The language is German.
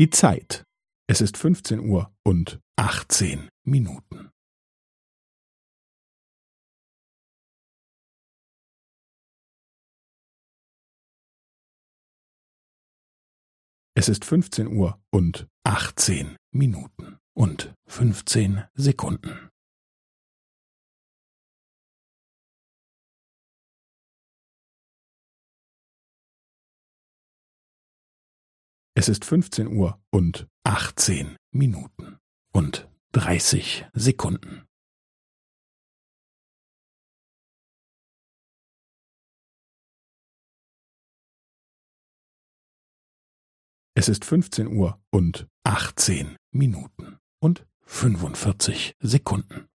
Die Zeit. Es ist 15 Uhr und 18 Minuten. Es ist 15 Uhr und 18 Minuten und 15 Sekunden. Es ist 15 Uhr und 18 Minuten und 30 Sekunden. Es ist 15 Uhr und 18 Minuten und 45 Sekunden.